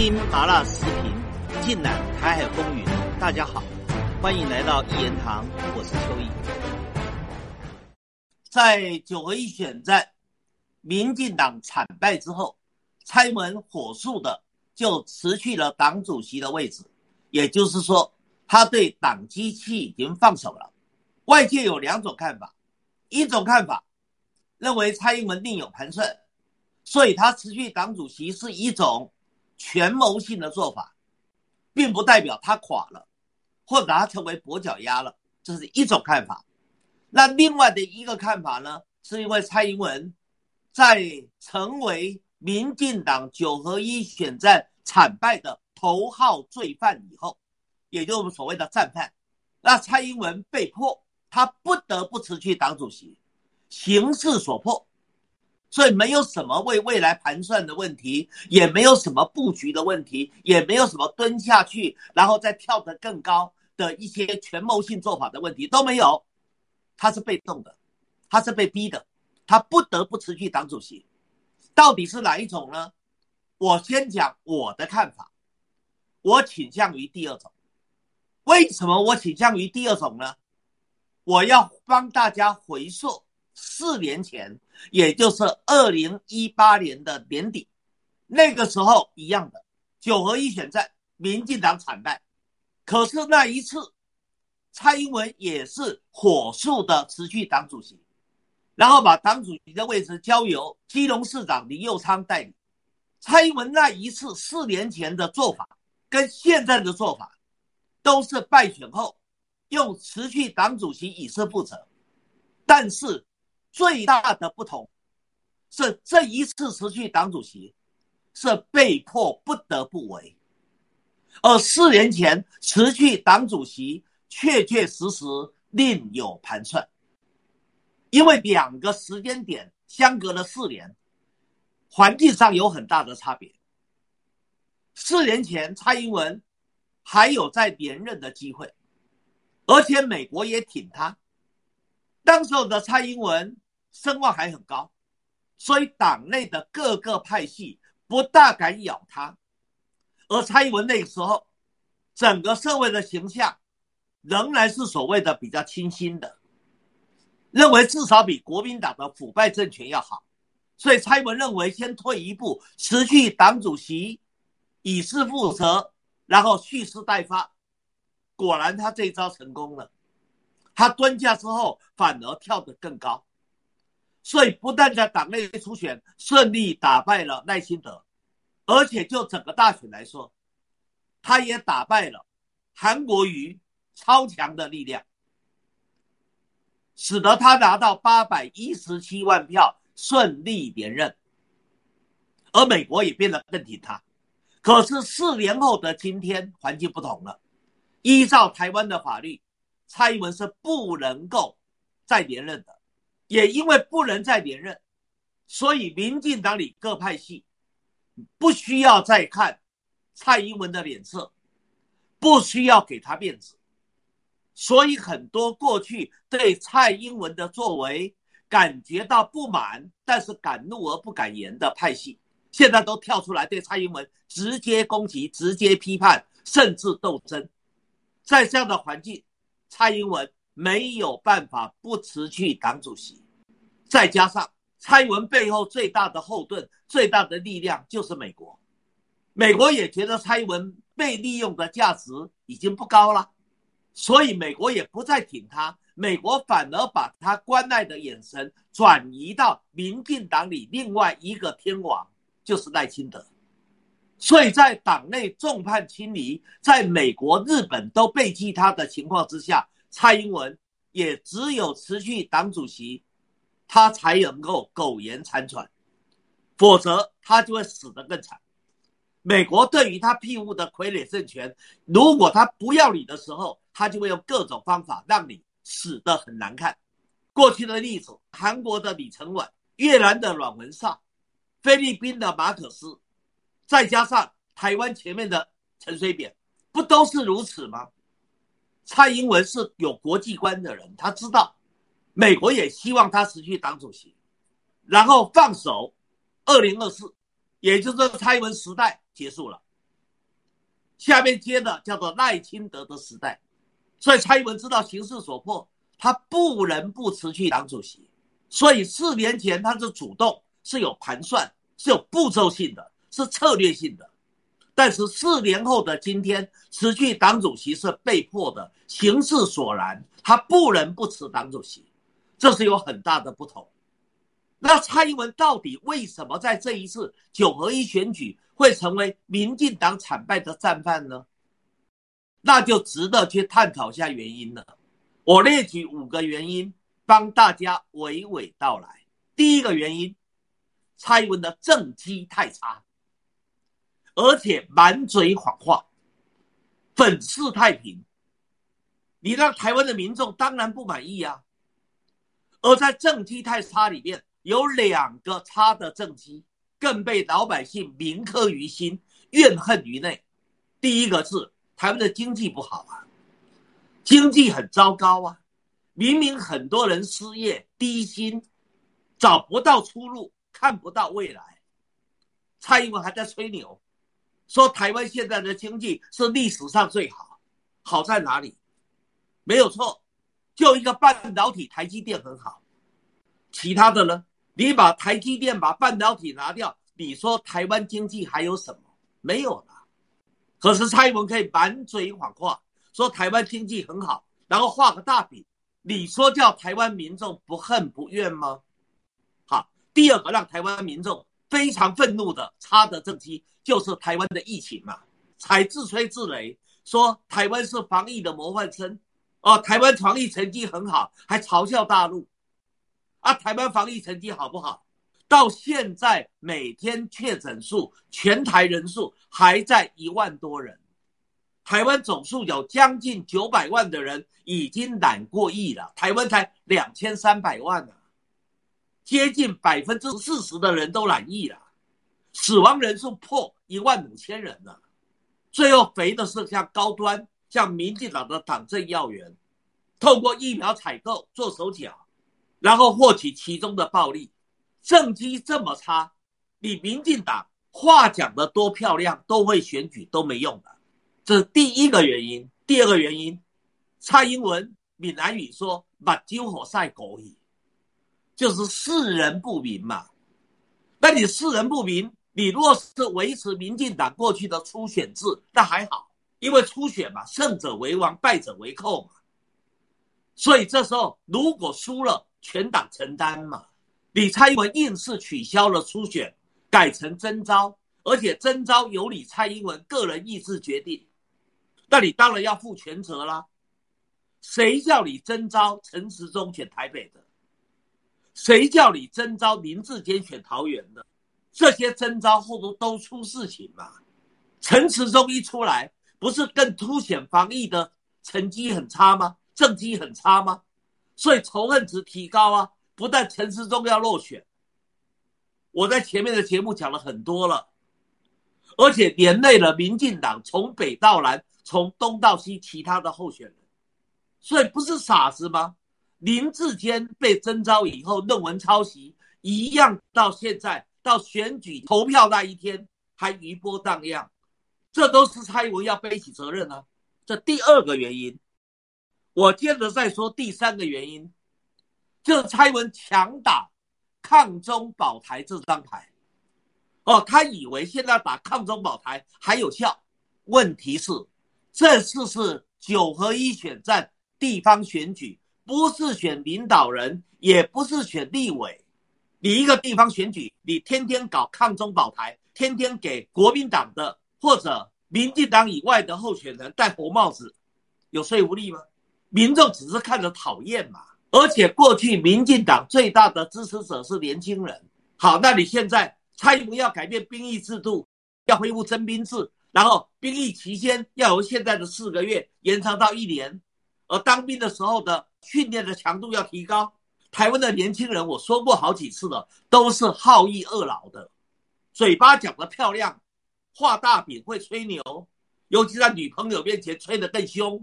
听麻辣时评，尽览台海风云。大家好，欢迎来到一言堂，我是邱毅。在九合一选战，民进党惨败之后，蔡英文火速的就辞去了党主席的位置，也就是说，他对党机器已经放手了。外界有两种看法，一种看法认为蔡英文另有盘算，所以他辞去党主席是一种权谋性的做法，并不代表他垮了，或者他成为跛脚鸭了，这是一种看法。那另外的一个看法呢，是因为蔡英文在成为民进党九合一选战惨败的头号罪犯以后，也就我们所谓的战犯，那蔡英文被迫。他不得不辞去党主席，形势所迫，所以没有什么为未来盘算的问题，也没有什么布局的问题，也没有什么蹲下去然后再跳得更高的一些权谋性做法的问题都没有。他是被动的，他是被逼的，他不得不辞去党主席。到底是哪一种呢？我先讲我的看法，我倾向于第二种。为什么我倾向于第二种呢？我要帮大家回溯四年前，也就是二零一八年的年底，那个时候一样的九合一选战，民进党惨败。可是那一次，蔡英文也是火速的辞去党主席，然后把党主席的位置交由基隆市长林佑昌代理。蔡英文那一次四年前的做法，跟现在的做法，都是败选后。用辞去党主席以示负责，但是最大的不同是这一次辞去党主席是被迫不得不为，而四年前辞去党主席确确实实另有盘算，因为两个时间点相隔了四年，环境上有很大的差别。四年前蔡英文还有在连任的机会。而且美国也挺他，当时的蔡英文声望还很高，所以党内的各个派系不大敢咬他。而蔡英文那个时候，整个社会的形象仍然是所谓的比较清新的，认为至少比国民党的腐败政权要好，所以蔡英文认为先退一步，辞去党主席，以示负责，然后蓄势待发。果然，他这一招成功了。他蹲下之后，反而跳得更高，所以不但在党内初选顺利打败了赖清德，而且就整个大选来说，他也打败了韩国瑜超强的力量，使得他拿到八百一十七万票顺利连任。而美国也变得更挺他。可是四年后的今天，环境不同了。依照台湾的法律，蔡英文是不能够再连任的。也因为不能再连任，所以民进党里各派系不需要再看蔡英文的脸色，不需要给他面子。所以很多过去对蔡英文的作为感觉到不满，但是敢怒而不敢言的派系，现在都跳出来对蔡英文直接攻击、直接批判，甚至斗争。在这样的环境，蔡英文没有办法不辞去党主席，再加上蔡英文背后最大的后盾、最大的力量就是美国，美国也觉得蔡英文被利用的价值已经不高了，所以美国也不再挺他，美国反而把他关爱的眼神转移到民进党里另外一个天王，就是赖清德。所以在党内众叛亲离，在美国、日本都背弃他的情况之下，蔡英文也只有辞去党主席，他才能够苟延残喘，否则他就会死得更惨。美国对于他庇护的傀儡政权，如果他不要你的时候，他就会用各种方法让你死得很难看。过去的例子，韩国的李承晚、越南的阮文绍、菲律宾的马可斯。再加上台湾前面的陈水扁，不都是如此吗？蔡英文是有国际观的人，他知道美国也希望他辞去党主席，然后放手，二零二四，也就是蔡英文时代结束了。下面接的叫做赖清德的时代，所以蔡英文知道形势所迫，他不能不辞去党主席。所以四年前他是主动，是有盘算，是有步骤性的，是策略性的。但是四年后的今天，辞去党主席是被迫的，形势所然，他不能不辞党主席，这是有很大的不同。那蔡英文到底为什么在这一次九合一选举会成为民进党惨败的战犯呢？那就值得去探讨一下原因了。我列举五个原因，帮大家娓娓道来。第一个原因，蔡英文的政绩太差。而且满嘴谎话，粉饰太平，你让台湾的民众当然不满意啊。而在政绩太差里面，有两个差的政绩，更被老百姓铭刻于心，怨恨于内。第一个是台湾的经济不好啊，经济很糟糕啊，明明很多人失业、低薪，找不到出路，看不到未来，蔡英文还在吹牛。说台湾现在的经济是历史上最好，好在哪里？没有错，就一个半导体台积电很好，其他的呢？你把台积电把半导体拿掉，你说台湾经济还有什么？没有了。可是蔡英文可以满嘴谎话，说台湾经济很好，然后画个大饼，你说叫台湾民众不恨不怨吗？好，第二个让台湾民众。非常愤怒的差的政绩就是台湾的疫情嘛，才自吹自擂说台湾是防疫的模范生，哦，台湾防疫成绩很好，还嘲笑大陆，啊，台湾防疫成绩好不好？到现在每天确诊数全台人数还在一万多人，台湾总数有将近九百万的人已经染过疫了，台湾才两千三百万呢。接近百分之四十的人都染疫了，死亡人数破一万五千人了。最后肥的是像高端、像民进党的党政要员，透过疫苗采购做手脚，然后获取其中的暴利。政绩这么差，你民进党话讲的多漂亮，都会选举都没用的。这是第一个原因。第二个原因，蔡英文闽南语说“把酒火晒狗矣”。就是世人不明嘛，那你世人不明，你若是维持民进党过去的初选制，那还好，因为初选嘛，胜者为王，败者为寇嘛。所以这时候如果输了，全党承担嘛。你蔡英文硬是取消了初选，改成征召，而且征召由你蔡英文个人意志决定，那你当然要负全责啦。谁叫你征召陈时中选台北的？谁叫你征召林志坚选桃园的？这些征召后头都出事情嘛？陈时中一出来，不是更凸显防疫的成绩很差吗？政绩很差吗？所以仇恨值提高啊！不但陈时中要落选，我在前面的节目讲了很多了，而且连累了民进党从北到南，从东到西其他的候选人，所以不是傻子吗？林志坚被征召以后，论文抄袭一样，到现在到选举投票那一天还余波荡漾，这都是蔡英文要背起责任啊。这第二个原因，我接着再说第三个原因，就是蔡英文强打抗中保台这张牌。哦，他以为现在打抗中保台还有效，问题是这次是九合一选战地方选举。不是选领导人，也不是选立委，你一个地方选举，你天天搞抗中保台，天天给国民党的或者民进党以外的候选人戴红帽子，有说服力吗？民众只是看着讨厌嘛。而且过去民进党最大的支持者是年轻人，好，那你现在蔡英文要改变兵役制度，要恢复征兵制，然后兵役期间要由现在的四个月延长到一年，而当兵的时候的。训练的强度要提高。台湾的年轻人，我说过好几次了，都是好逸恶劳的，嘴巴讲的漂亮，画大饼会吹牛，尤其在女朋友面前吹得更凶，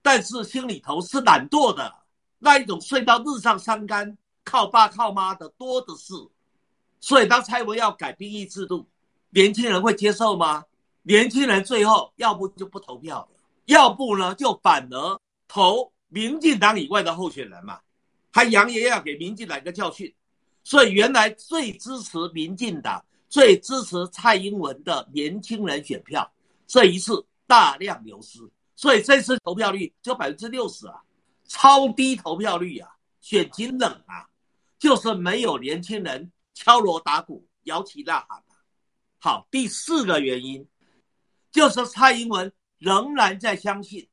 但是心里头是懒惰的，那一种睡到日上三竿，靠爸靠妈的多的是。所以当蔡文要改兵役制度，年轻人会接受吗？年轻人最后要不就不投票，要不呢就反而投民进党以外的候选人嘛，还扬言要给民进党一个教训。所以原来最支持民进党、最支持蔡英文的年轻人选票，这一次大量流失，所以这次投票率就百分之六十啊，超低投票率啊，选情冷啊，就是没有年轻人敲锣打鼓、摇旗呐喊。好，第四个原因就是蔡英文仍然在相信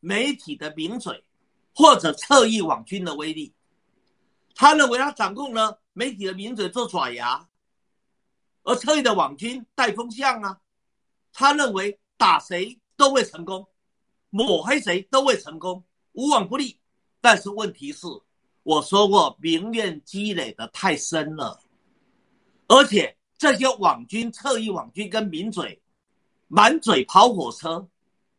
媒体的名嘴或者侧翼网军的威力，他认为他掌控了媒体的名嘴做爪牙，而侧翼的网军带风向啊，他认为打谁都会成功，抹黑谁都会成功，无往不利。但是问题是，我说过民怨积累的太深了，而且。这些网军、侧翼网军跟名嘴，满嘴跑火车、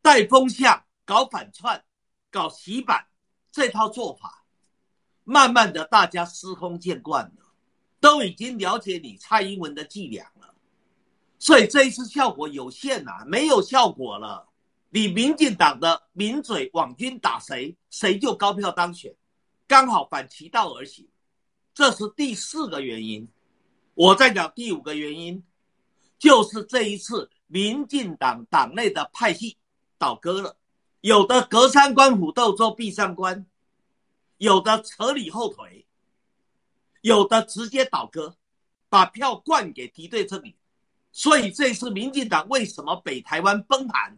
带风向、搞反串、搞洗版，这套做法，慢慢的大家司空见惯了，都已经了解你蔡英文的伎俩了，所以这一次效果有限呐，没有效果了。你民进党的名嘴网军打谁，谁就高票当选，刚好反其道而行，这是第四个原因。我再讲第五个原因，就是这一次民进党党内的派系倒戈了，有的隔山观虎斗做壁上观，有的扯你后腿，有的直接倒戈，把票灌给敌对阵营。所以这次民进党为什么北台湾崩盘，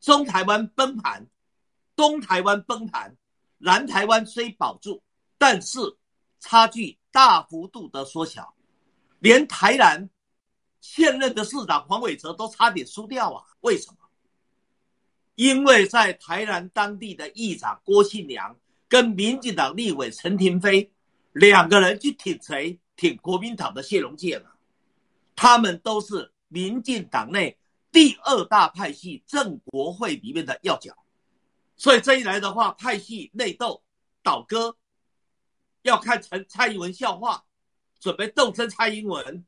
中台湾崩盘，东台湾崩盘，南台湾虽保住，但是差距大幅度的缩小。连台南现任的市长黄伟哲都差点输掉啊！为什么？因为在台南当地的议长郭信良跟民进党立委陈廷飞两个人去挺谁？挺国民党的谢龙介了。他们都是民进党内第二大派系正国会里面的要角，所以这一来的话，派系内斗倒戈，要看陈蔡英文笑话。准备斗争蔡英文，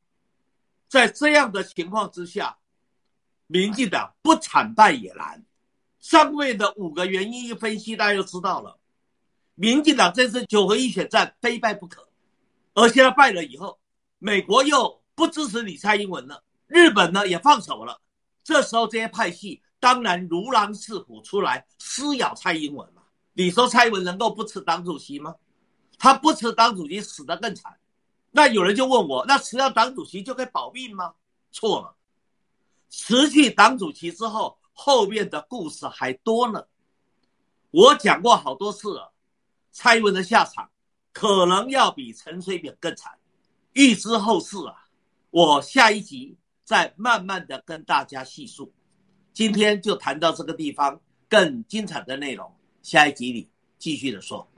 在这样的情况之下，民进党不惨败也难。上面的五个原因一分析，大家就知道了。民进党这次九合一选战非败不可，而现在败了以后，美国又不支持你蔡英文了，日本呢也放手了。这时候这些派系当然如狼似虎出来撕咬蔡英文嘛。你说蔡英文能够不吃党主席吗？他不吃党主席，死得更惨。那有人就问我，那辞掉党主席就可以保命吗？错了，辞去党主席之后，后面的故事还多呢。我讲过好多次了，蔡英文的下场可能要比陈水扁更惨。预知后事啊，我下一集再慢慢的跟大家细述。今天就谈到这个地方，更精彩的内容，下一集里继续的说。